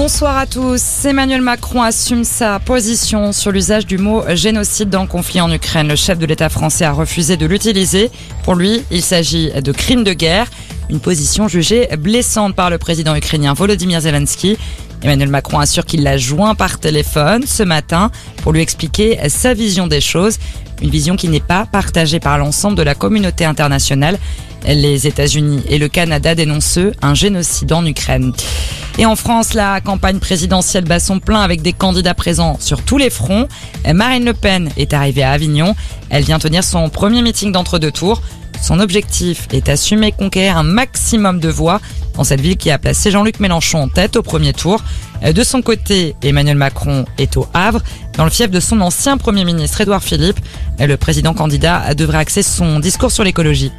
Bonsoir à tous. Emmanuel Macron assume sa position sur l'usage du mot génocide dans le conflit en Ukraine. Le chef de l'État français a refusé de l'utiliser. Pour lui, il s'agit de crimes de guerre. Une position jugée blessante par le président ukrainien Volodymyr Zelensky. Emmanuel Macron assure qu'il l'a joint par téléphone ce matin pour lui expliquer sa vision des choses. Une vision qui n'est pas partagée par l'ensemble de la communauté internationale. Les États-Unis et le Canada dénoncent un génocide en Ukraine. Et en France, la campagne présidentielle bat son plein avec des candidats présents sur tous les fronts. Marine Le Pen est arrivée à Avignon. Elle vient tenir son premier meeting d'entre-deux tours. Son objectif est assumer conquérir un maximum de voix dans cette ville qui a placé Jean-Luc Mélenchon en tête au premier tour. De son côté, Emmanuel Macron est au Havre, dans le fief de son ancien Premier ministre Édouard Philippe. Le président candidat devrait axer son discours sur l'écologie.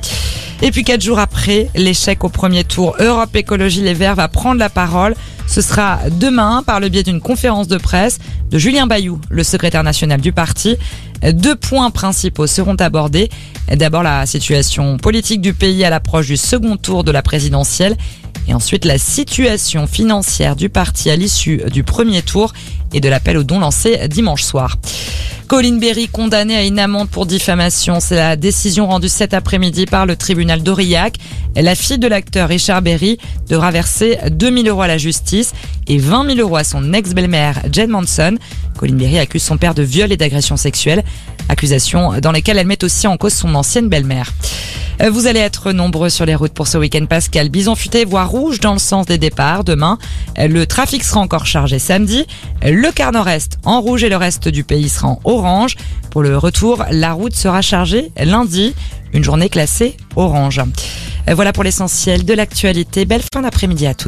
Et puis quatre jours après l'échec au premier tour, Europe Écologie Les Verts va prendre la parole. Ce sera demain par le biais d'une conférence de presse de Julien Bayou, le secrétaire national du parti. Deux points principaux seront abordés. D'abord la situation politique du pays à l'approche du second tour de la présidentielle et ensuite la situation financière du parti à l'issue du premier tour et de l'appel au don lancé dimanche soir. Colin Berry condamné à une amende pour diffamation. C'est la décision rendue cet après-midi par le tribunal d'Aurillac. La fille de l'acteur Richard Berry devra verser 2000 euros à la justice et 20 000 euros à son ex-belle-mère Jen Manson. Colin Berry accuse son père de viol et d'agression sexuelle. Accusations dans lesquelles elle met aussi en cause son ancienne belle-mère. Vous allez être nombreux sur les routes pour ce week-end pascal. Bison futé, voie rouge dans le sens des départs. Demain, le trafic sera encore chargé samedi. Le quart nord-est en rouge et le reste du pays sera en orange. Pour le retour, la route sera chargée lundi. Une journée classée orange. Voilà pour l'essentiel de l'actualité. Belle fin d'après-midi à tous.